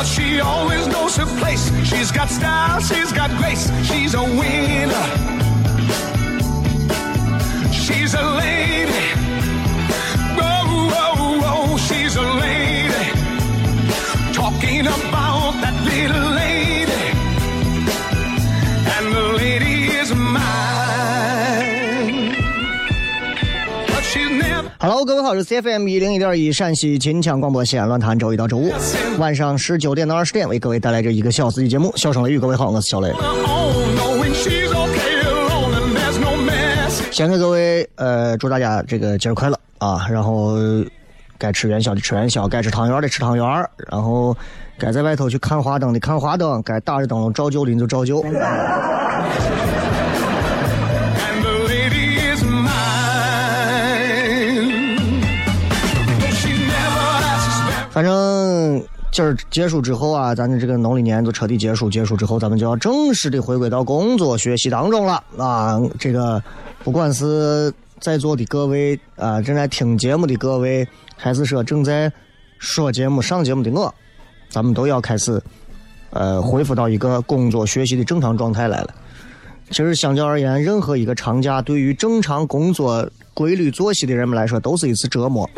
But she always knows her place. She's got style, she's got grace. She's a winner. She's a lady. Oh, oh, oh, she's a lady. Talking about that little lady. Hello，各位好，我是 C F M 一零一点一陕西秦腔广播西安论坛，周一到周五晚上十九点到二十点为各位带来这一个小时的节目。笑声雷雨，各位好，我是小雷。先给各位呃，祝大家这个节日快乐啊！然后该吃元宵的吃元宵，该吃汤圆的吃汤圆然后该在外头去看花灯的看花灯，该打着灯笼照旧的就照旧。反正今儿结束之后啊，咱的这个农历年就彻底结束。结束之后，咱们就要正式的回归到工作学习当中了啊！这个不管是在座的各位啊，正在听节目的各位，还是说正在说节目、上节目的我，咱们都要开始呃恢复到一个工作学习的正常状态来了。其实相较而言，任何一个长假对于正常工作规律作息的人们来说，都是一次折磨。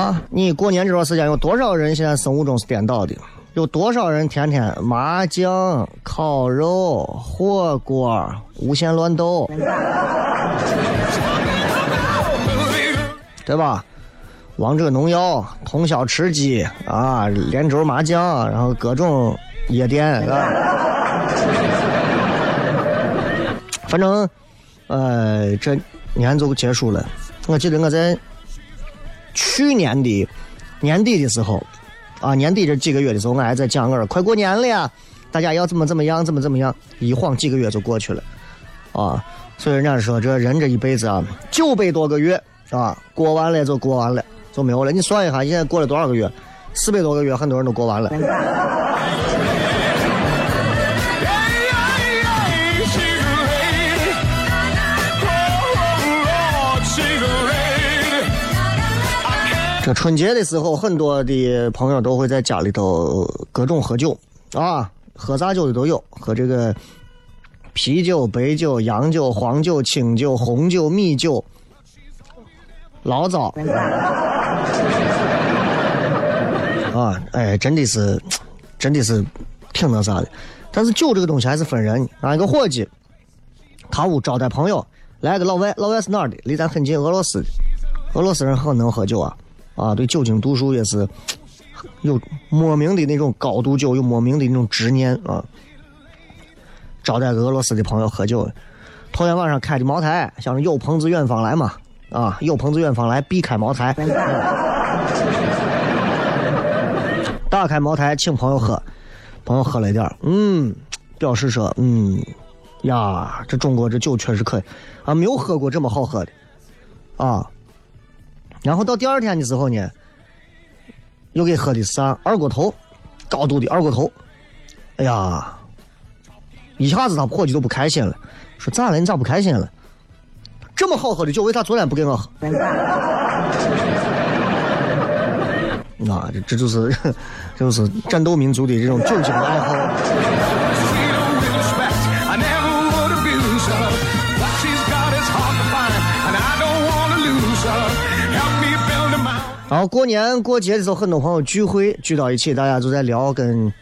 啊！你过年这段时间有多少人现在生物钟是颠倒的？有多少人天天麻将、烤肉、火锅、无限乱斗，对吧？王者农药、通宵吃鸡啊，连轴麻将，然后各种夜店，反正，呃，这年就结束了。我记得我在。去年的年底的时候，啊，年底这几个月的时候，我还在讲我说快过年了呀，大家要怎么怎么样，怎么怎么样。一晃几个月就过去了，啊，所以人家说这人这一辈子啊，九百多个月啊，过完了就过完了，就没有了。你算一下，现在过了多少个月？四百多个月，很多人都过完了。春节的时候，很多的朋友都会在家里头各种喝酒啊，喝啥酒的都有，喝这个啤酒、白酒、洋酒、黄酒、清酒、红酒、米酒、醪糟啊，哎，真的是，真的是挺那啥的。但是酒这个东西还是分人。俺一个伙计，他屋招待朋友，来个老外，老外是哪儿的？离咱很近，俄罗斯的。俄罗斯人很能喝酒啊。啊，对酒精度数也是有莫名的那种高度酒，有莫名的那种执念啊。招待俄罗斯的朋友喝酒，头天晚上开的茅台，想着有朋自远方来嘛，啊，有朋自远方来必开茅台。打开茅台请朋友喝，朋友喝了一点嗯，表示说，嗯，呀，这中国这酒确实可以，啊，没有喝过这么好喝的，啊。然后到第二天的时候呢，又给喝的啥？二锅头，高度的二锅头。哎呀，一下子他伙计都不开心了，说咋了？你咋不开心了？这么好喝的酒，为啥昨天不给我喝？啊，这这就是 这就是战斗民族的这种酒精爱好。然后过年过节的时候，很多朋友聚会聚到一起，大家都在聊跟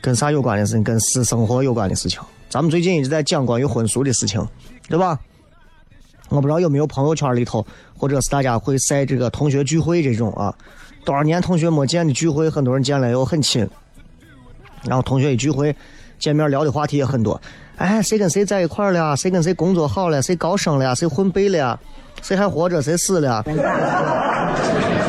跟啥有关的事情，跟私生活有关的事情。咱们最近一直在讲关于婚俗的事情，对吧？我不知道有没有朋友圈里头，或者是大家会晒这个同学聚会这种啊，多少年同学没见的聚会，很多人见了又很亲。然后同学一聚会，见面聊的话题也很多。哎，谁跟谁在一块了？谁跟谁工作好了？谁高升了？谁混背了？谁还活着？谁死了？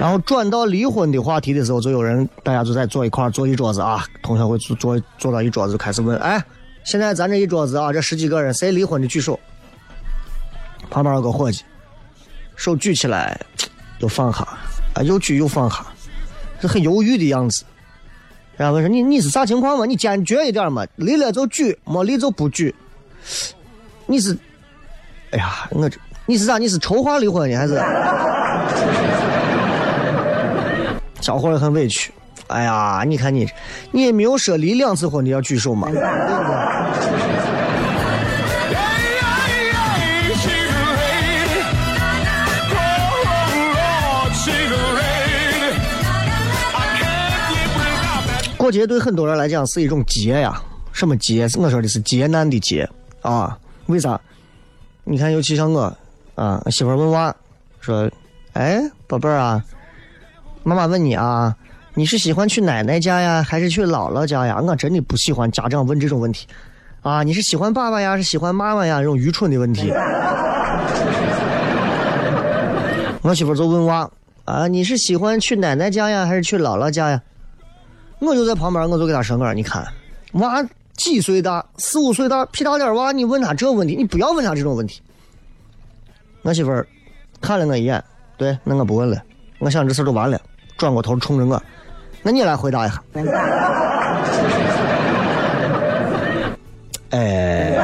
然后转到离婚的话题的时候，就有人大家就在坐一块坐一桌子啊，同学会坐坐坐到一桌子，就开始问：哎，现在咱这一桌子啊，这十几个人，谁离婚的举手？旁边有个伙计，手举起来，又放下，啊，又举又放下，是很犹豫的样子。然后问说：你你是啥情况嘛？你坚决一点嘛，离了就举，没离就不举。你是，哎呀，我这你是啥？你是筹划离婚的还是？小伙也很委屈，哎呀，你看你，你也没有说离两次婚你要举手嘛，过节对很多人来讲是一种劫呀，什么劫？我说的是劫难的劫啊！为啥？你看，尤其像我啊，媳妇问娃说：“哎，宝贝儿啊。”妈妈问你啊，你是喜欢去奶奶家呀，还是去姥姥家呀？我真的不喜欢家长问这种问题，啊，你是喜欢爸爸呀，是喜欢妈妈呀？这种愚蠢的问题。我媳妇就问娃啊，你是喜欢去奶奶家呀，还是去姥姥家呀？我就在旁边，我就给他说个，你看，娃几岁大，四五岁大，屁大点娃，你问他这问题，你不要问他这种问题。我媳妇看了我一眼，对，那我不问了，我想这事就完了。转过头冲着我，那你来回答一下。哎。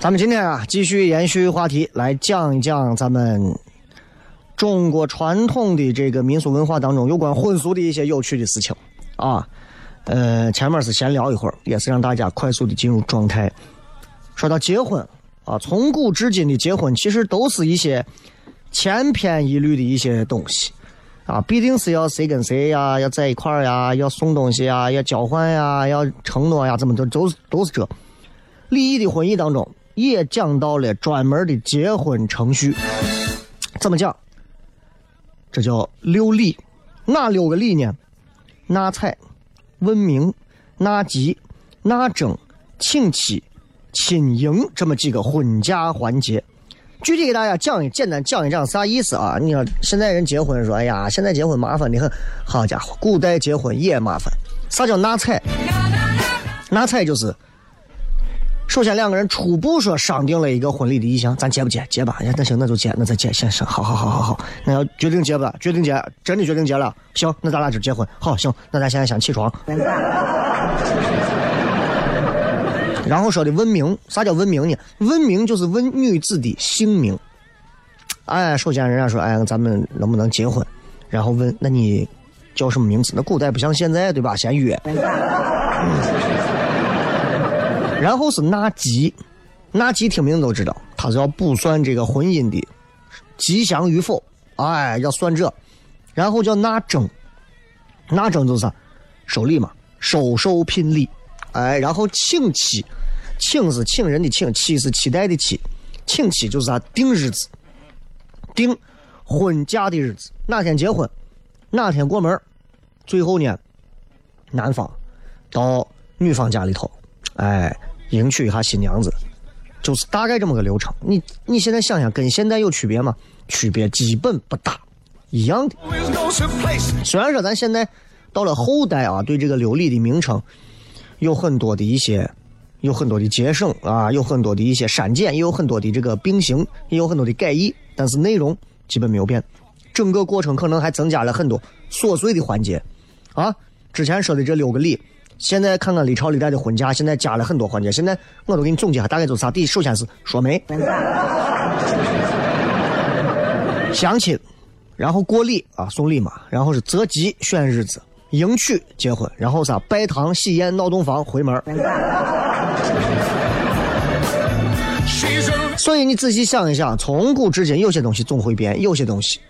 咱们今天啊，继续延续话题，来讲一讲咱们中国传统的这个民俗文化当中有关婚俗的一些有趣的事情啊。呃，前面是闲聊一会儿，也是让大家快速的进入状态。说到结婚啊，从古至今的结婚，其实都是一些千篇一律的一些东西啊，必定是要谁跟谁呀，要在一块儿呀，要送东西呀，要交换呀，要承诺呀，怎么都都都是这。礼仪的婚姻当中，也讲到了专门的结婚程序，怎么讲？这叫六礼，哪六个礼呢？纳采。问明、纳吉、纳征、庆期、亲迎这么几个婚嫁环节，具体给大家讲一简单讲一讲啥意思啊？你看现在人结婚说，哎呀，现在结婚麻烦的很。好家伙，古代结婚也麻烦。啥叫纳彩？纳彩就是，首先两个人初步说商定了一个婚礼的意向，咱结不结？结吧。那行，那就结，那再结，先生，好好好好好。那要决定结不？决定结，真的决定结了。行，那咱俩就结婚。好，行，那咱现在先起床。然后说的问名，啥叫问名呢？问名就是问女子的姓名。哎，首先人家说，哎，咱们能不能结婚？然后问，那你叫什么名字？那古代不像现在，对吧？先约。然后是纳吉，纳吉听名都知道，他是要卜算这个婚姻的吉祥与否。哎，要算这。然后叫纳征，纳征就是啥？收礼嘛，收受聘礼。哎，然后请妻。请是请人的请，期是期待的期，请期就是啥定日子，定婚嫁的日子，哪天结婚，哪天过门最后呢，男方到女方家里头，哎，迎娶一下新娘子，就是大概这么个流程。你你现在想想，跟现在有区别吗？区别基本不大，一样的。虽然说咱现在到了后代啊，对这个琉璃的名称有很多的一些，有很多的节省啊，有很多的一些删减，也有很多的这个并行，也有很多的改译，但是内容基本没有变。整个过程可能还增加了很多琐碎的环节，啊，之前说的这六个礼，现在看看历朝历代的婚嫁，现在加了很多环节。现在我都给你总结下，大概就是啥？第一，首先是说媒，相亲，然后过礼啊，送礼嘛，然后是择吉选日子，迎娶结婚，然后啥？拜堂喜宴闹洞房回门。所以你仔细想一想，从古至今，有些东西总会变，有些东西。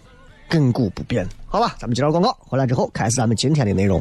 亘古不变，好吧，咱们接着广告，回来之后开始咱们今天的内容。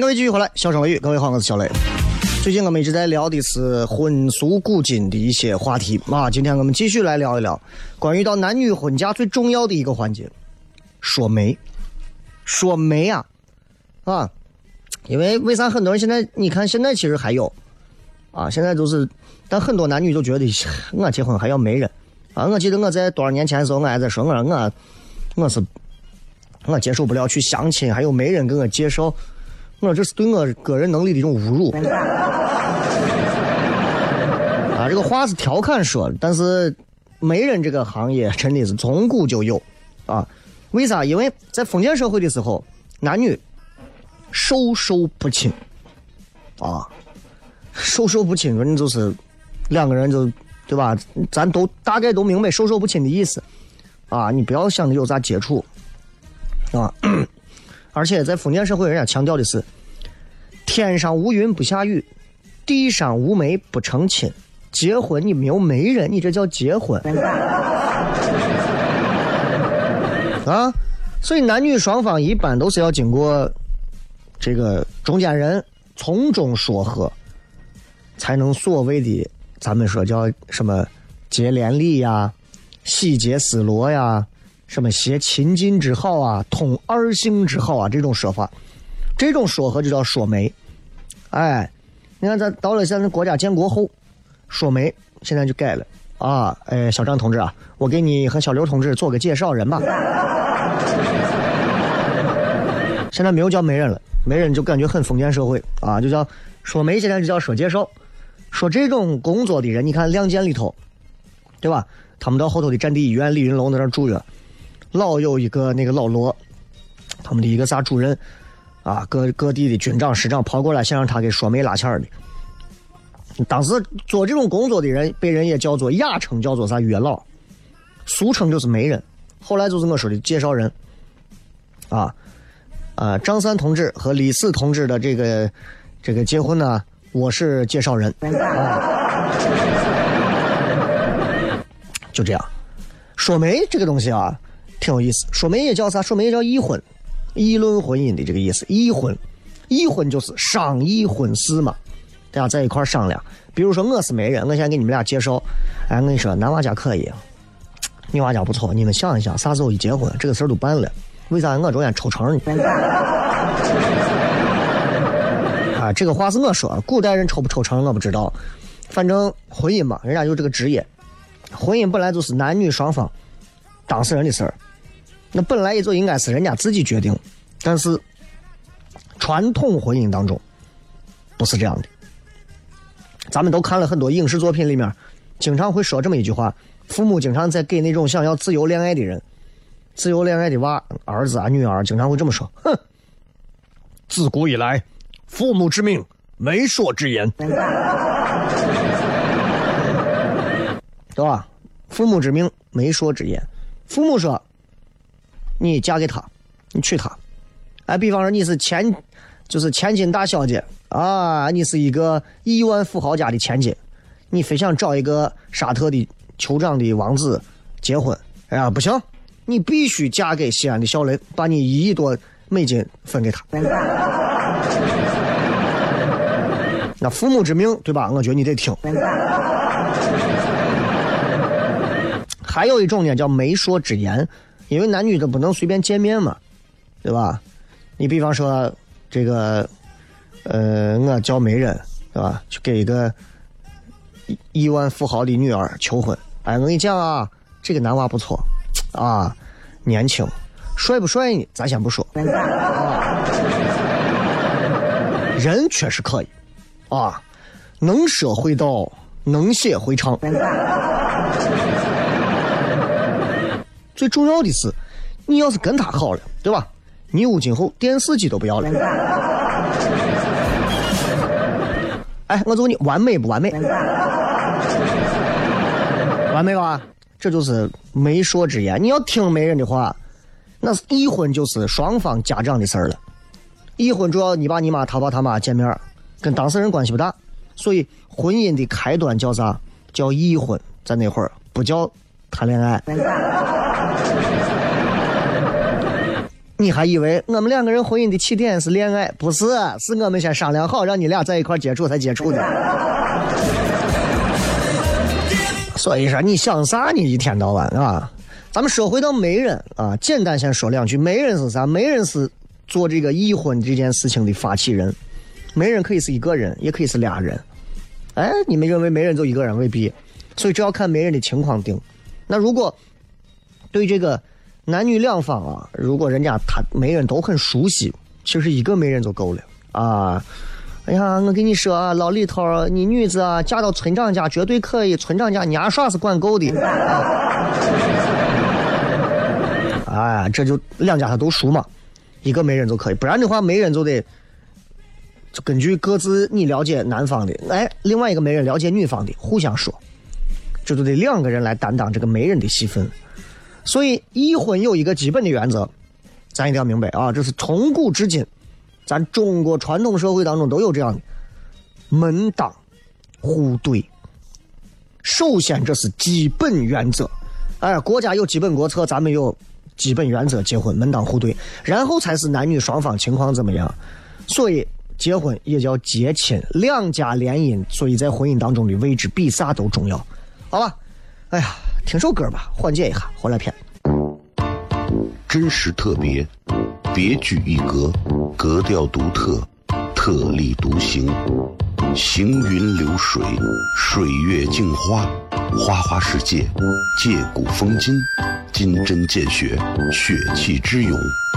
各位继续回来，笑声雷雨，各位好，我是小雷。最近我们一直在聊的是婚俗古今的一些话题啊，今天我们继续来聊一聊关于到男女婚嫁最重要的一个环节——说媒。说媒啊，啊，因为为啥很多人现在你看现在其实还有啊，现在都是，但很多男女都觉得我结婚还要媒人啊。我记得我在多少年前的时候，我还在说我我我是我接受不了去相亲，还有媒人给我介绍。我这是对我个人能力的一种侮辱 啊！这个话是调侃说的，但是媒人这个行业真的是从古就有啊。为啥？因为在封建社会的时候，男女授受不亲啊，授受不亲，人就是两个人就对吧？咱都大概都明白授受不亲的意思啊。你不要想着有啥接触啊。而且在封建社会，人家强调的是：天上无云不下雨，地上无媒不成亲。结婚你没有媒人，你这叫结婚啊？所以男女双方一般都是要经过这个中间人从中说和，才能所谓的咱们说叫什么结连理呀、喜结丝罗呀。什么携秦晋之好啊，通二姓之好啊，这种说法，这种说和就叫说媒。哎，你看咱到了现在国家建国后，说媒现在就改了啊。哎，小张同志啊，我给你和小刘同志做个介绍人吧。现在没有叫媒人了，媒人就感觉很封建社会啊，就叫说媒，现在就叫说介绍。说这种工作的人，你看《亮剑》里头，对吧？他们到后头的战地医院，李云龙在那住着，老有一个那个老罗，他们的一个啥主任啊，各各地的军长师长跑过来，想让他给说媒拉纤的。当时做这种工作的人，被人也叫做雅称叫做啥月老，俗称就是媒人。后来就是我说的介绍人，啊，啊，张三同志和李四同志的这个这个结婚呢，我是介绍人，啊，就这样。说媒这个东西啊，挺有意思。说媒也叫啥？说媒也叫议婚，议论婚姻的这个意思。议婚，议婚就是商议婚事嘛。大家在一块商量，比如说我是媒人，我先给你们俩介绍。哎，我跟你说，男娃家可以，女娃家不错。你们想一想，啥时候一结婚，这个事儿都办了，为啥我中间抽成呢？啊，这个话是我说，古代人抽不抽成我不知道，反正婚姻嘛，人家有这个职业，婚姻本来就是男女双方当事人的事儿，那本来也就应该是人家自己决定，但是传统婚姻当中不是这样的。咱们都看了很多影视作品，里面经常会说这么一句话：父母经常在给那种想要自由恋爱的人、自由恋爱的娃、儿子啊、女儿，经常会这么说：“哼，自古以来，父母之命，媒妁之言，对吧？父母之命，媒妁之言。父母说，你嫁给他，你娶她。哎，比方说你是千，就是千金大小姐。”啊，你是一个亿万富豪家的千金，你非想找一个沙特的酋长的王子结婚？哎呀，不行，你必须嫁给西安的小雷，把你一亿多美金分给他。那父母之命，对吧？我觉得你得听。还有一种呢，叫媒妁之言，因为男女都不能随便见面嘛，对吧？你比方说这个。呃，我叫媒人，对吧？去给一个亿万富豪的女儿求婚。哎，我跟你讲啊，这个男娃不错，啊，年轻，帅不帅呢？咱先不说，人确实可以，啊，能说会道，能写会唱。最重要的是，你要是跟他好了，对吧？你屋今后电视机都不要了。哎，我就问你，完美不完美？完美吧？这就是媒妁之言。你要听媒人的话，那是议婚就是双方家长的事儿了。已婚主要你爸你妈他爸他妈见面，跟当事人关系不大。所以婚姻的开端叫啥？叫已婚，在那会儿不叫谈恋爱。你还以为我们两个人婚姻的起点是恋爱？不是，是我们先商量好，让你俩在一块接触才接触的。所以说，你想啥？你一天到晚啊？咱们说回到媒人啊，简单先说两句。媒人是啥？媒人是做这个已婚这件事情的发起人。媒人可以是一个人，也可以是俩人。哎，你们认为媒人就一个人未必，所以这要看媒人的情况定。那如果对这个。男女两方啊，如果人家他媒人都很熟悉，其实一个媒人就够了啊。哎呀，我跟你说啊，老李头，你女子啊嫁到村长家绝对可以，村长家年耍是管够的。哎，这就两家他都熟嘛，一个媒人就可以，不然的话媒人就得就根据各自你了解男方的，哎，另外一个媒人了解女方的，互相说，这就得两个人来担当这个媒人的戏份。所以，议婚有一个基本的原则，咱一定要明白啊！这是从古至今，咱中国传统社会当中都有这样的门当户对。首先，这是基本原则。哎，国家有基本国策，咱们有基本原则，结婚门当户对，然后才是男女双方情况怎么样。所以，结婚也叫结亲，两家联姻，所以在婚姻当中的位置比啥都重要。好吧？哎呀。听首歌吧，缓解一下。回来片，真实特别，别具一格，格调独特，特立独行，行云流水，水月镜花，花花世界，借古风今，金针见血，血气之勇。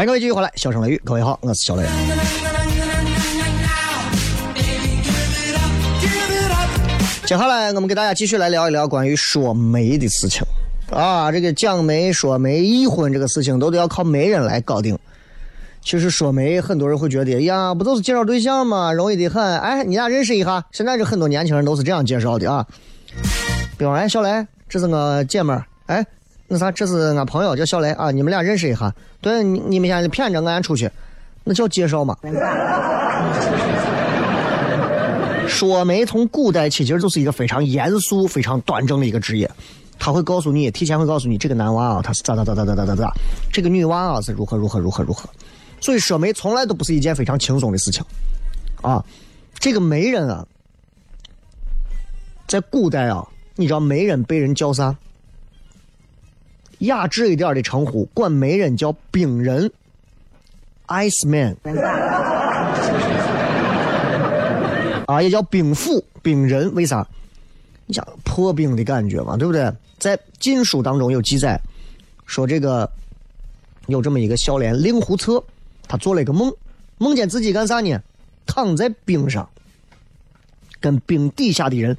欢迎各位继续回来，笑声雷雨，各位好，我是小雷。接下来我们给大家继续来聊一聊关于说媒的事情啊，这个讲媒、说媒、议婚这个事情都得要靠媒人来搞定。其实说媒，很多人会觉得，呀，不都是介绍对象吗？容易的很。哎，你俩认识一下。现在这很多年轻人都是这样介绍的啊。比方说，哎，小雷，这是我姐们儿。哎，那啥，这是俺朋友叫小雷啊，你们俩认识一下。对，你你们现在骗着俺出去，那叫介绍嘛。说媒从古代起其实就是一个非常严肃、非常端正的一个职业，他会告诉你，提前会告诉你这个男娃啊他是咋咋咋咋咋咋咋咋，这个女娃啊是如何如何如何如何，所以说媒从来都不是一件非常轻松的事情，啊，这个媒人啊，在古代啊，你知道媒人被人叫啥？雅致一点的称呼，管媒人叫冰人，ice man。啊，也叫兵符、兵人，为啥？你想破冰的感觉嘛，对不对？在《晋书》当中有记载，说这个有这么一个孝廉令狐策，他做了一个梦，梦见自己干啥呢？躺在冰上，跟冰底下的人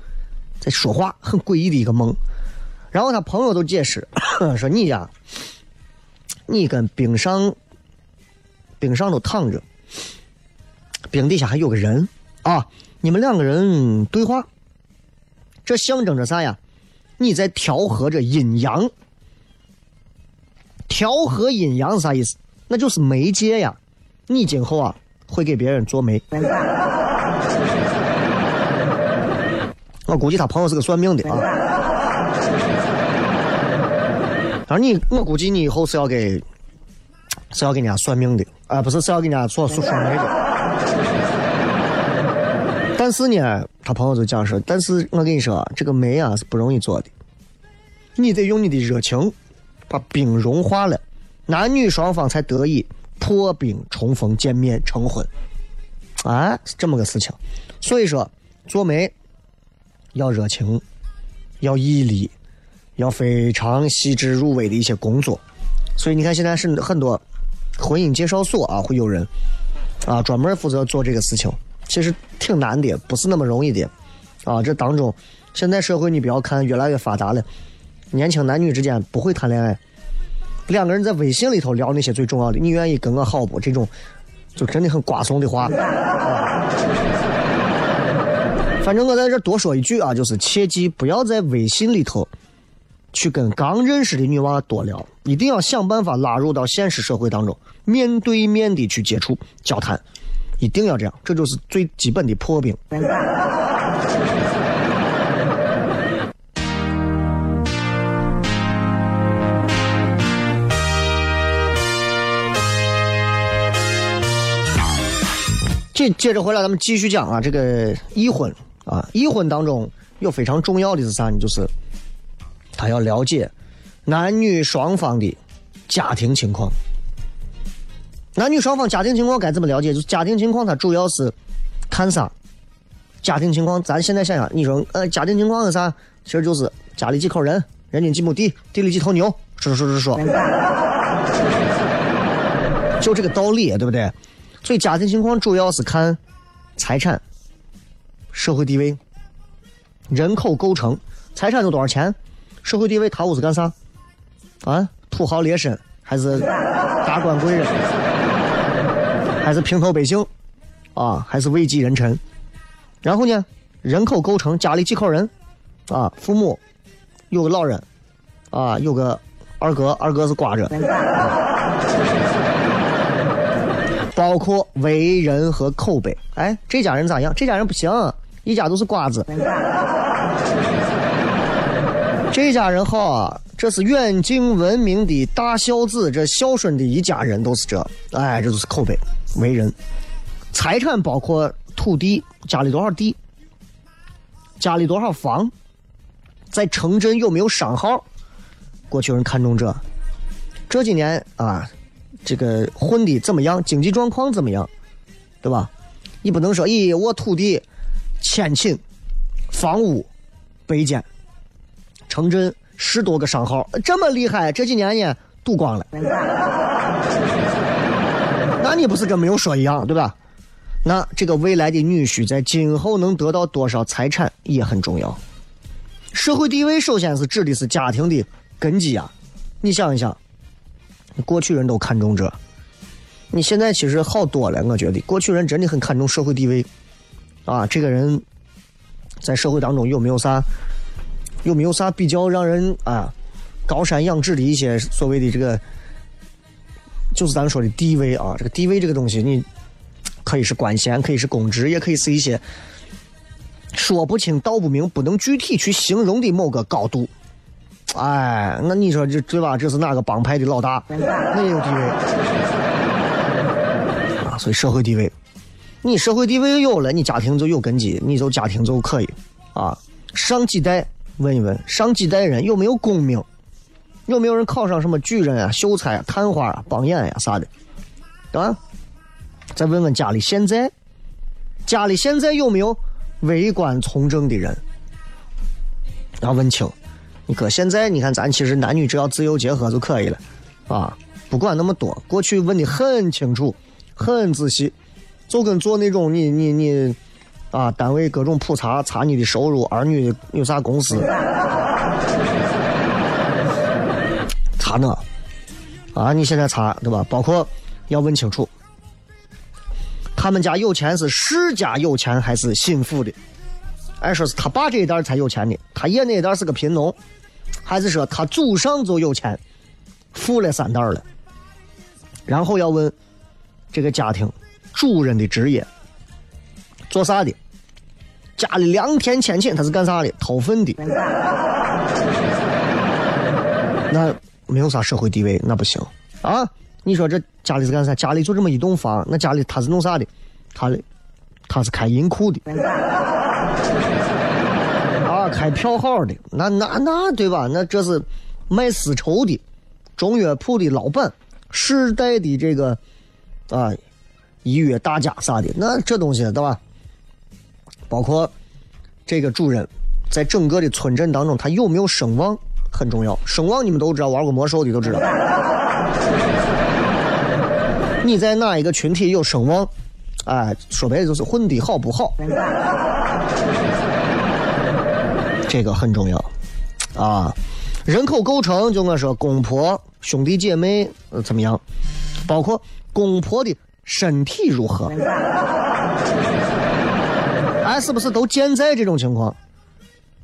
在说话，很诡异的一个梦。然后他朋友都解释 说：“你呀，你跟冰上，冰上都躺着，冰底下还有个人啊。”你们两个人对话，这象征着啥呀？你在调和着阴阳。调和阴阳是啥意思？那就是媒介呀。你今后啊会给别人做媒。我估计他朋友是个算命的啊。而你，我估计你以后是要给，是要给人家算命的啊，不是是要给人家做说媒的。但是呢，他朋友就讲说，但是我跟你说，这个媒啊是不容易做的，你得用你的热情把冰融化了，男女双方才得以破冰重逢见面成婚，啊，是这么个事情。所以说，做媒要热情，要毅力，要非常细致入微的一些工作。所以你看，现在是很多婚姻介绍所啊，会有人啊专门负责做这个事情。其实挺难的，不是那么容易的，啊，这当中，现在社会你不要看越来越发达了，年轻男女之间不会谈恋爱，两个人在微信里头聊那些最重要的，你愿意跟我好不？这种就真的很瓜怂的话。啊、反正我在这多说一句啊，就是切记不要在微信里头去跟刚认识的女娃多聊，一定要想办法拉入到现实社会当中，面对面的去接触交谈，一定要这样，这就是最基本的破冰。接接着回来，咱们继续讲啊，这个已婚啊，已婚当中有非常重要的是啥呢？就是他要了解男女双方的家庭情况。男女双方家庭情况该怎么了解？就家庭情况，它主要是看啥？家庭情况，咱现在想想，你说呃，家庭情况是啥？其实就是家里几口人，人均几亩地，地里几头牛，说说说说说，就这个道理，对不对？所以家庭情况主要是看财产、社会地位、人口构成。财产有多少钱？社会地位他屋是干啥？啊，土豪劣绅还是达官贵人？还是平头百姓？啊，还是位极人臣？然后呢，人口构成，家里几口人？啊，父母有个老人，啊，有个二哥，二哥是寡着。包括为人和口碑。哎，这家人咋样？这家人不行，一家都是瓜子。这家人好啊，这是远近闻名的大孝子，这孝顺的一家人都是这。哎，这都是口碑。为人，财产包括土地，家里多少地，家里多少房，在城镇有没有商号？过去人看重这。这几年啊。这个混的怎么样？经济状况怎么样？对吧？你不能说，咦，我土地、千顷、房屋、百间、城镇十多个商号，这么厉害，这几年呢赌光了。那你不是跟没有说一样，对吧？那这个未来的女婿在今后能得到多少财产也很重要。社会地位首先是指的是家庭的根基啊，你想一想。过去人都看重这，你现在其实好多了。我觉得过去人真的很看重社会地位，啊，这个人在社会当中有没有啥，有没有啥比较让人啊高山仰止的一些所谓的这个，就是咱们说的地位啊。这个地位这个东西，你可以是官衔，可以是公职，也可以是一些说不清道不明、不能具体去形容的某个高度。哎，那你说这对吧？这是哪个帮派的老大？那也有地位啊。所以社会地位，你社会地位有了，你家庭就有根基，你就家庭就可以啊。上几代问一问，上几代人有没有功名？有没有人考上什么举人啊、秀才啊、探花啊、榜眼呀啥的？啊？再问问家里现在，家里现在有没有为官从政的人？要问清。你哥，现在你看，咱其实男女只要自由结合就可以了，啊，不管那么多。过去问的很清楚，很仔细，就跟做那种你你你，啊，单位各种普查查你的收入，儿女有啥公司，查那，啊，你现在查对吧？包括要问清楚，他们家有钱是世家有钱还是心腹的？哎说是他爸这一代才有钱的，他爷那一代是个贫农。还是说他祖上就有钱，富了三代了。然后要问这个家庭主人的职业，做啥的？家里良田千顷，他是干啥的？掏粪的。那没有啥社会地位，那不行啊！你说这家里是干啥？家里就这么一栋房，那家里他是弄啥的？他的他是开银库的。啊开票号的，那那那对吧？那这是卖丝绸的，中药铺的老板，世代的这个啊，医药大家啥的，那这东西对吧？包括这个主人，在整个的村镇当中，他有没有声望很重要。声望你们都知道，玩过魔兽的都知道。你在哪一个群体有声望？哎，说白了就是混的好不好？这个很重要，啊，人口构成就我说公婆兄弟姐妹怎么样，包括公婆的身体如何，哎，是不是都健在这种情况？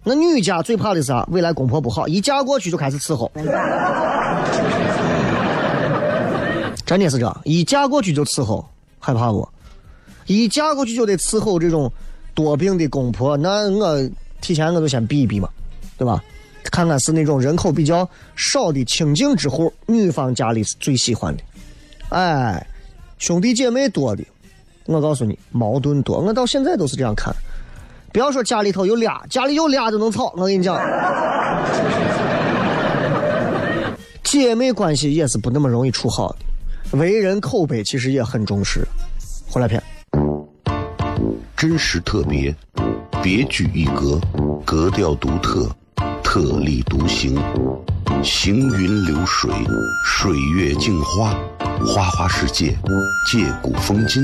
那女家最怕的是啥？未来公婆不好，一嫁过去就开始伺候。真的是这样，一嫁过去就伺候，害怕不？一嫁过去就得伺候这种多病的公婆，那我提前我就先避一避嘛，对吧？看看是那种人口比较少的清净之户，女方家里是最喜欢的。哎，兄弟姐妹多的，我告诉你，矛盾多。我到现在都是这样看。不要说家里头有俩，家里有俩就能吵。我跟你讲，姐妹关系也是不那么容易处好的，为人口碑其实也很重视。回来片，真实特别，别具一格，格调独特，特立独行，行云流水，水月镜花，花花世界，借古风今，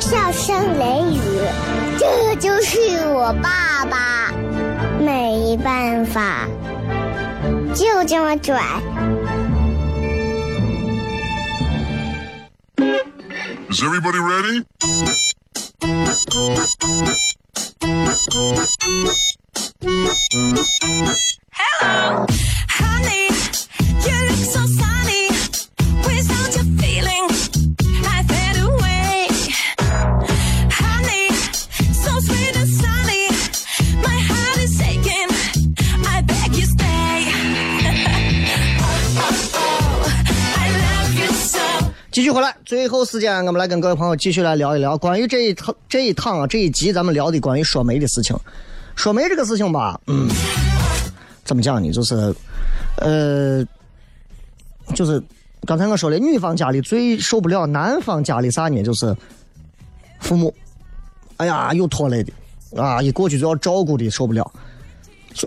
笑声雷雨，这就是我爸爸，没办法，就这么拽。Is everybody ready? 回来，最后时间我们来跟各位朋友继续来聊一聊关于这一趟这一趟啊这一集咱们聊的关于说媒的事情。说媒这个事情吧，嗯，怎么讲呢？就是，呃，就是刚才我说的，女方家里最受不了男方家里啥呢？就是父母，哎呀，又拖累的啊，一过去就要照顾的受不了。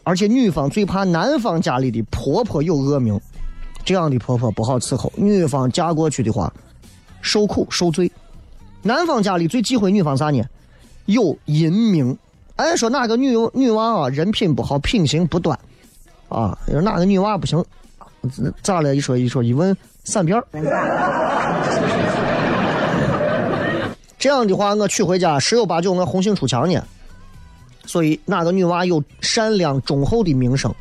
而且女方最怕男方家里的婆婆有恶名，这样的婆婆不好伺候。女方嫁过去的话，受苦受罪。男方家里最忌讳女方啥呢？有淫名。哎，说哪个女女娃啊，人品不好，品行不端，啊，说哪个女娃不行，咋了？一说一说一问，散片。这样的话，我娶回家十有八九我红杏出墙呢。所以哪个女娃有善良忠厚的名声，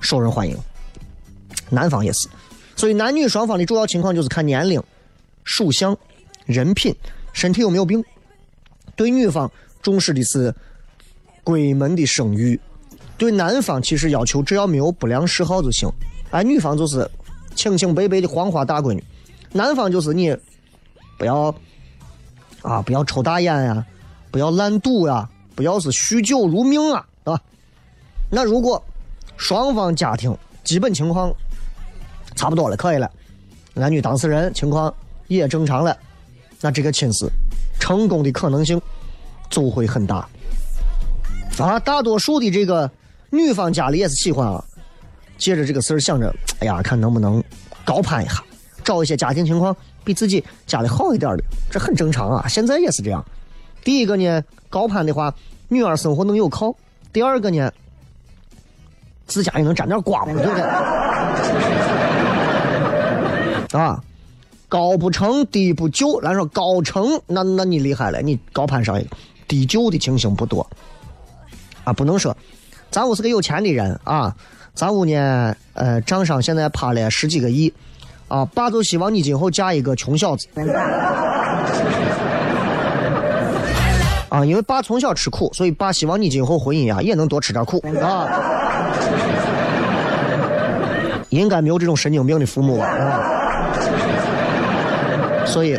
受人欢迎。男方也是，所以男女双方的主要情况就是看年龄、属相、人品、身体有没有病。对女方重视的是闺门的声誉，对男方其实要求只要没有不良嗜好就行。哎，女方就是清清白白的黄花大闺女，男方就是你不要啊，不要抽大烟呀、不要烂赌呀、不要是酗酒如命啊，对吧？那如果双方家庭基本情况差不多了，可以了，男女当事人情况也正常了，那这个亲事成功的可能性就会很大。啊，大多数的这个女方家里也是喜欢啊，借着这个事儿想着，哎呀，看能不能高攀一下，找一些家庭情况比自己家里好一点的，这很正常啊。现在也是这样。第一个呢，高攀的话，女儿生活能有靠；第二个呢，自家也能沾点光，对不对？啊，高不成低不就，咱说高成，那那你厉害了，你高攀上一个，低就的情形不多。啊，不能说，咱屋是个有钱的人啊，咱屋呢，呃，账上现在趴了十几个亿，啊，爸就希望你今后嫁一个穷小子。啊，啊，因为爸从小吃苦，所以爸希望你今后婚姻啊也能多吃点苦啊。应该没有这种神经病的父母吧？啊，所以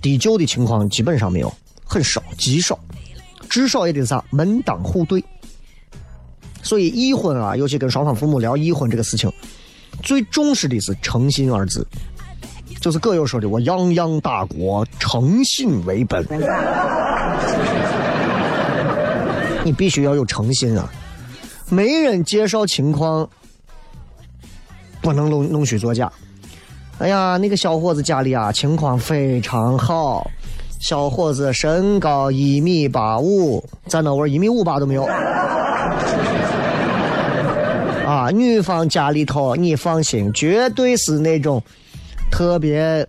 低就的情况基本上没有，很少，极少，至少也得啥门当户对。所以一婚啊，尤其跟双方父母聊一婚这个事情，最重视的是诚信二字，就是葛优说的“我泱泱大国，诚信为本”。你必须要有诚信啊！媒人介绍情况，不能弄弄虚作假。哎呀，那个小伙子家里啊，情况非常好，小伙子身高一米八五，咱那会儿一米五八都没有。啊，女方家里头，你放心，绝对是那种特别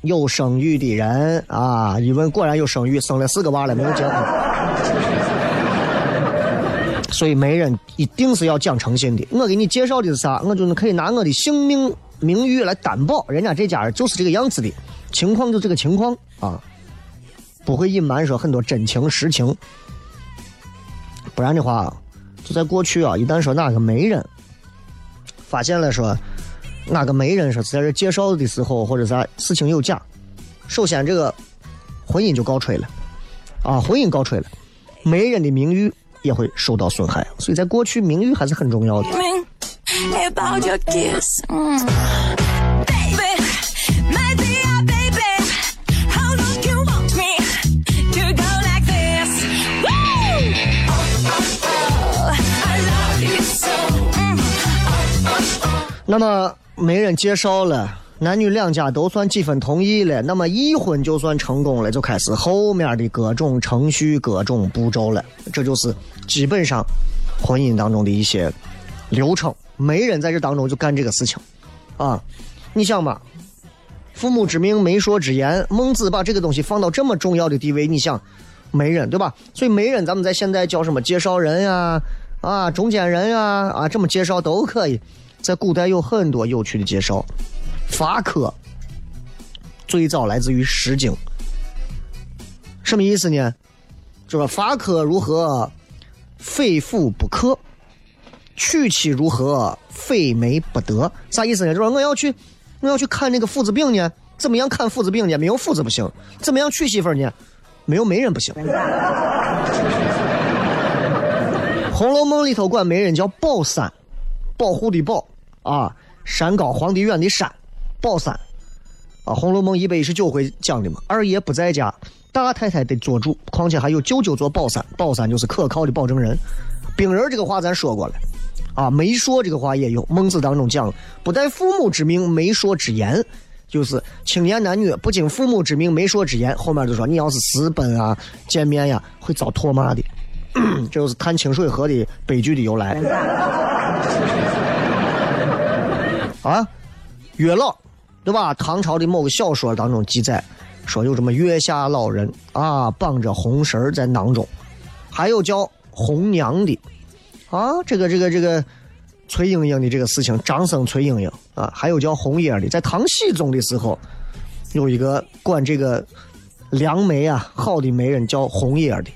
有生育的人啊！一问果然有生育，生了四个娃了，没有结婚。所以媒人一定是要讲诚信的。我给你介绍的是啥？我就是可以拿我的性命、名誉来担保，人家这家人就是这个样子的，情况就这个情况啊，不会隐瞒说很多真情实情。不然的话，就在过去啊，一旦说哪个媒人发现了说哪个媒人说是在这介绍的时候或者啥事情有假，首先这个婚姻就告吹了啊，婚姻告吹了，媒人的名誉也会受到损害，所以在过去名誉还是很重要的。About your kiss. Mm. Baby, my dear baby, how long you want me to go like this? Woo! Oh, I love you so. Mm. 那么媒人介绍了，男女两家都算几分同意了，那么一婚就算成功了，就开始后面的各种程序、各种步骤了。这就是基本上婚姻当中的一些流程。媒人在这当中就干这个事情，啊，你想嘛，父母之命，媒妁之言，孟子把这个东西放到这么重要的地位，你想，媒人对吧？所以媒人咱们在现在叫什么介绍人呀、啊，中间人呀、啊，这么介绍都可以。在古代有很多有趣的介绍，法科最早来自于《诗经》，什么意思呢？就说法科如何非妇不可，娶妻如何非媒不得？啥意思呢？就说我要去，我要去看那个父子病呢，怎么样看父子病呢？没有父子不行。怎么样娶媳妇呢？没有媒人不行。《红楼梦》里头管媒人叫宝山，保护的保啊，山高皇帝远的山，宝山啊，《红楼梦》一百一十九回讲的嘛，二爷不在家，大太太得做主，况且还有舅舅做宝山，宝山就是可靠的保证人。病人这个话咱说过了，啊，媒妁这个话也有，孟子当中讲，不带父母之命，媒妁之言，就是青年男女不经父母之命，媒妁之言，后面就说你要是私奔啊、见面呀，会遭唾骂的。这 就是探清水河的悲剧的由来。啊，月老，对吧？唐朝的某个小说当中记载说有这么月下老人啊，绑着红绳在囊中，还有叫红娘的啊，这个这个这个崔莺莺的这个事情，张生崔莺莺啊，还有叫红叶的，在唐僖宗的时候，有一个管这个良媒啊好的媒人叫红叶的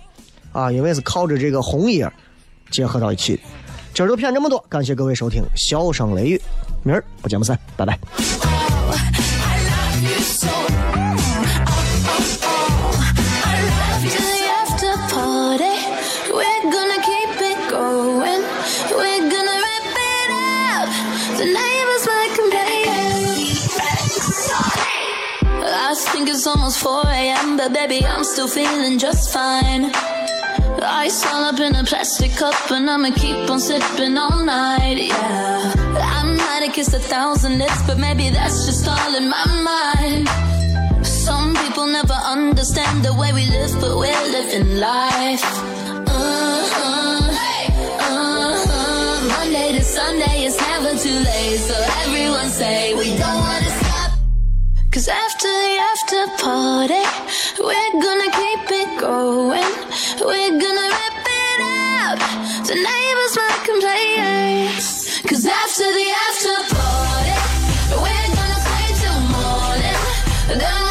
啊，因为是靠着这个红叶结合到一起的。今儿就骗这么多，感谢各位收听，笑声雷雨，明儿不见不散，拜拜。It's almost 4 a.m., but baby, I'm still feeling just fine. Ice all up in a plastic cup, and I'ma keep on sipping all night, yeah. I might have kissed a thousand lips, but maybe that's just all in my mind. Some people never understand the way we live, but we're living life. Uh-huh, uh-huh. Monday to Sunday, it's never too late, so everyone say we don't. After the after party, we're gonna keep it going. We're gonna wrap it up. The neighbors might complain. Cause after the after party, we're gonna stay till morning. Then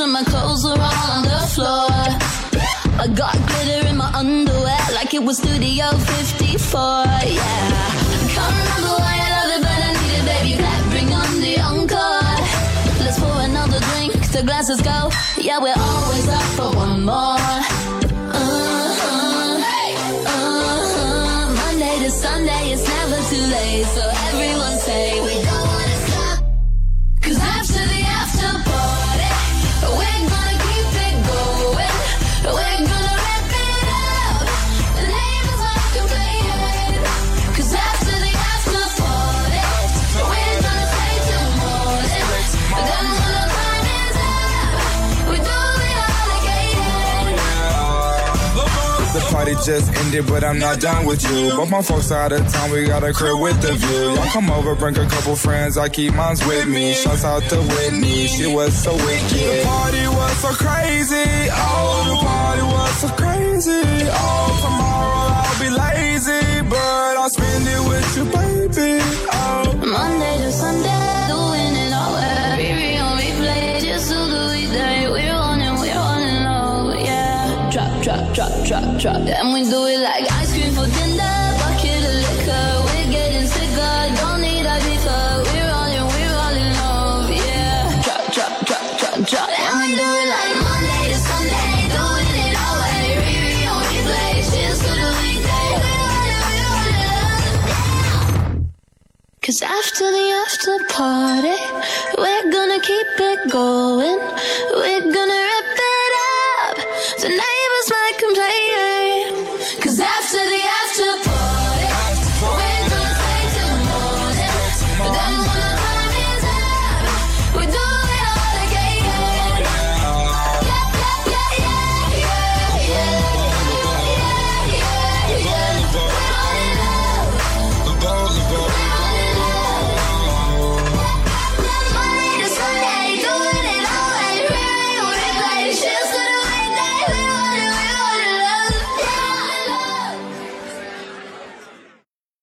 and my clothes were all on the floor. I got glitter in my underwear like it was Studio 54. Yeah. Can't remember why I love it, but I need it, baby. Bring on the encore. Let's pour another drink. The glasses go. Yeah, we're always up for one more. Uh-huh. Uh-huh. Monday to Sunday, it's never too late. So everyone say we don't just ended, but I'm not done with you. But my folks out of town, we got a crib with the view. Y'all come over, bring a couple friends, I keep mines with me. Shouts out to Whitney, she was so wicked. The party was so crazy, oh, the party was so crazy. Drop, drop. And we do it like ice cream for dinner, bucket of liquor. We're getting sicker, don't need a deeper. We're it, we're rolling low, yeah. Drop, drop, drop, drop, drop. And we do it like Monday to Sunday, doing it all. Riri on replay, just do the weekday. We're it, we're on it. Cause after the after party, we're gonna keep it going. We're